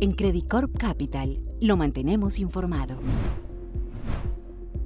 En Credit Corp Capital lo mantenemos informado.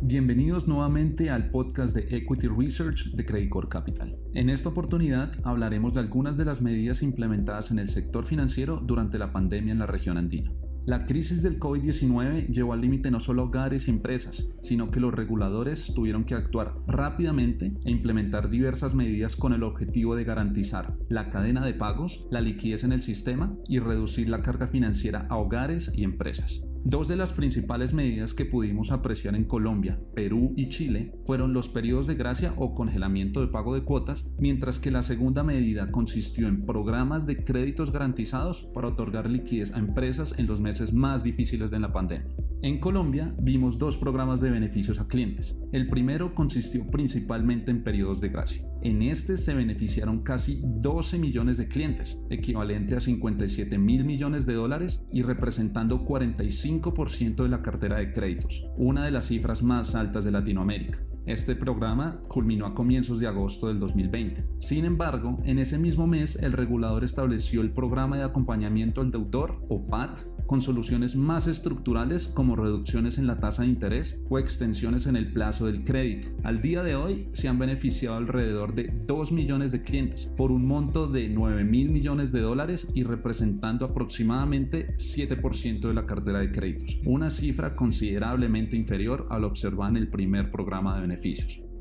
Bienvenidos nuevamente al podcast de Equity Research de Credit Corp Capital. En esta oportunidad hablaremos de algunas de las medidas implementadas en el sector financiero durante la pandemia en la región andina. La crisis del COVID-19 llevó al límite no solo hogares y empresas, sino que los reguladores tuvieron que actuar rápidamente e implementar diversas medidas con el objetivo de garantizar la cadena de pagos, la liquidez en el sistema y reducir la carga financiera a hogares y empresas. Dos de las principales medidas que pudimos apreciar en Colombia, Perú y Chile fueron los periodos de gracia o congelamiento de pago de cuotas, mientras que la segunda medida consistió en programas de créditos garantizados para otorgar liquidez a empresas en los meses más difíciles de la pandemia. En Colombia vimos dos programas de beneficios a clientes. El primero consistió principalmente en periodos de gracia. En este se beneficiaron casi 12 millones de clientes, equivalente a 57 mil millones de dólares y representando 45% de la cartera de créditos, una de las cifras más altas de Latinoamérica. Este programa culminó a comienzos de agosto del 2020. Sin embargo, en ese mismo mes el regulador estableció el programa de acompañamiento al deudor o PAT con soluciones más estructurales como reducciones en la tasa de interés o extensiones en el plazo del crédito. Al día de hoy se han beneficiado alrededor de 2 millones de clientes por un monto de 9 mil millones de dólares y representando aproximadamente 7% de la cartera de créditos, una cifra considerablemente inferior a lo observado en el primer programa de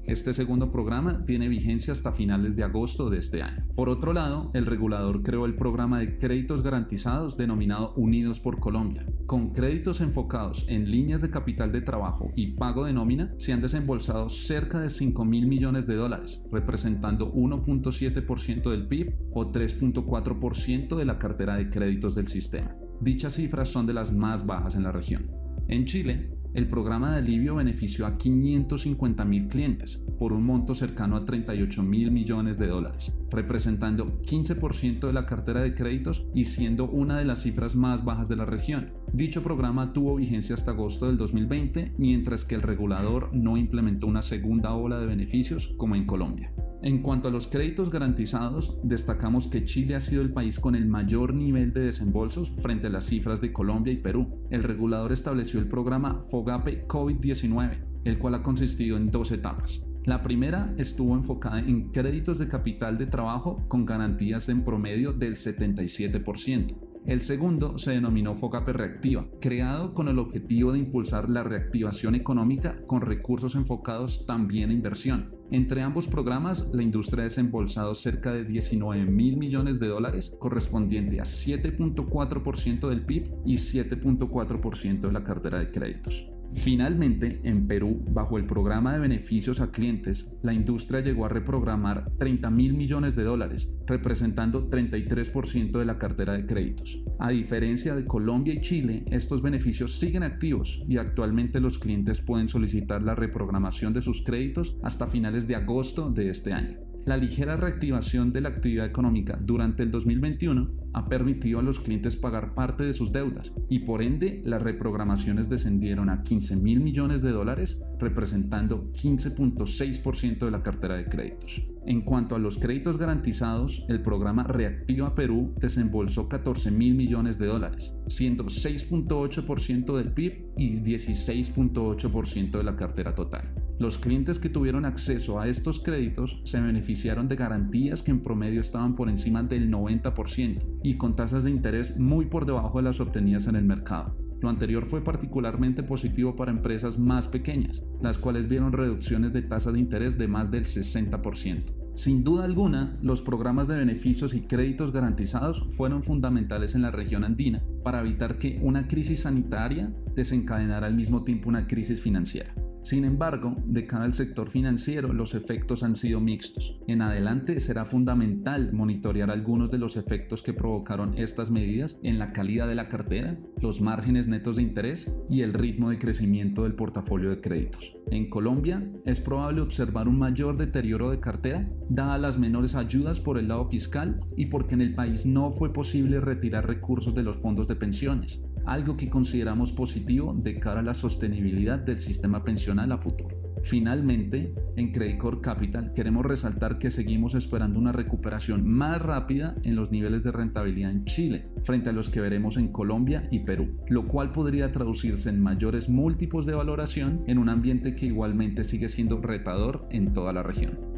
Este segundo programa tiene vigencia hasta finales de agosto de este año. Por otro lado, el regulador creó el programa de créditos garantizados denominado Unidos por Colombia. Con créditos enfocados en líneas de capital de trabajo y pago de nómina, se han desembolsado cerca de 5 mil millones de dólares, representando 1.7% del PIB o 3.4% de la cartera de créditos del sistema. Dichas cifras son de las más bajas en la región. En Chile, el programa de alivio benefició a 550 mil clientes por un monto cercano a 38 mil millones de dólares, representando 15% de la cartera de créditos y siendo una de las cifras más bajas de la región. Dicho programa tuvo vigencia hasta agosto del 2020, mientras que el regulador no implementó una segunda ola de beneficios como en Colombia. En cuanto a los créditos garantizados, destacamos que Chile ha sido el país con el mayor nivel de desembolsos frente a las cifras de Colombia y Perú. El regulador estableció el programa FOGAPE COVID-19, el cual ha consistido en dos etapas. La primera estuvo enfocada en créditos de capital de trabajo con garantías en promedio del 77%. El segundo se denominó FOGAPE Reactiva, creado con el objetivo de impulsar la reactivación económica con recursos enfocados también a inversión, entre ambos programas, la industria ha desembolsado cerca de 19 mil millones de dólares, correspondiente a 7.4% del PIB y 7.4% de la cartera de créditos. Finalmente, en Perú, bajo el programa de beneficios a clientes, la industria llegó a reprogramar 30 mil millones de dólares, representando 33% de la cartera de créditos. A diferencia de Colombia y Chile, estos beneficios siguen activos y actualmente los clientes pueden solicitar la reprogramación de sus créditos hasta finales de agosto de este año. La ligera reactivación de la actividad económica durante el 2021 ha permitido a los clientes pagar parte de sus deudas y por ende las reprogramaciones descendieron a 15 mil millones de dólares, representando 15.6% de la cartera de créditos. En cuanto a los créditos garantizados, el programa Reactiva Perú desembolsó 14 mil millones de dólares, siendo 6.8% del PIB y 16.8% de la cartera total. Los clientes que tuvieron acceso a estos créditos se beneficiaron de garantías que en promedio estaban por encima del 90% y con tasas de interés muy por debajo de las obtenidas en el mercado. Lo anterior fue particularmente positivo para empresas más pequeñas, las cuales vieron reducciones de tasa de interés de más del 60%. Sin duda alguna, los programas de beneficios y créditos garantizados fueron fundamentales en la región andina para evitar que una crisis sanitaria desencadenara al mismo tiempo una crisis financiera. Sin embargo, de cara al sector financiero, los efectos han sido mixtos. En adelante será fundamental monitorear algunos de los efectos que provocaron estas medidas en la calidad de la cartera, los márgenes netos de interés y el ritmo de crecimiento del portafolio de créditos. En Colombia, es probable observar un mayor deterioro de cartera, dadas las menores ayudas por el lado fiscal y porque en el país no fue posible retirar recursos de los fondos de pensiones algo que consideramos positivo de cara a la sostenibilidad del sistema pensional a futuro. Finalmente, en Credit Core Capital queremos resaltar que seguimos esperando una recuperación más rápida en los niveles de rentabilidad en Chile, frente a los que veremos en Colombia y Perú, lo cual podría traducirse en mayores múltiplos de valoración en un ambiente que igualmente sigue siendo retador en toda la región.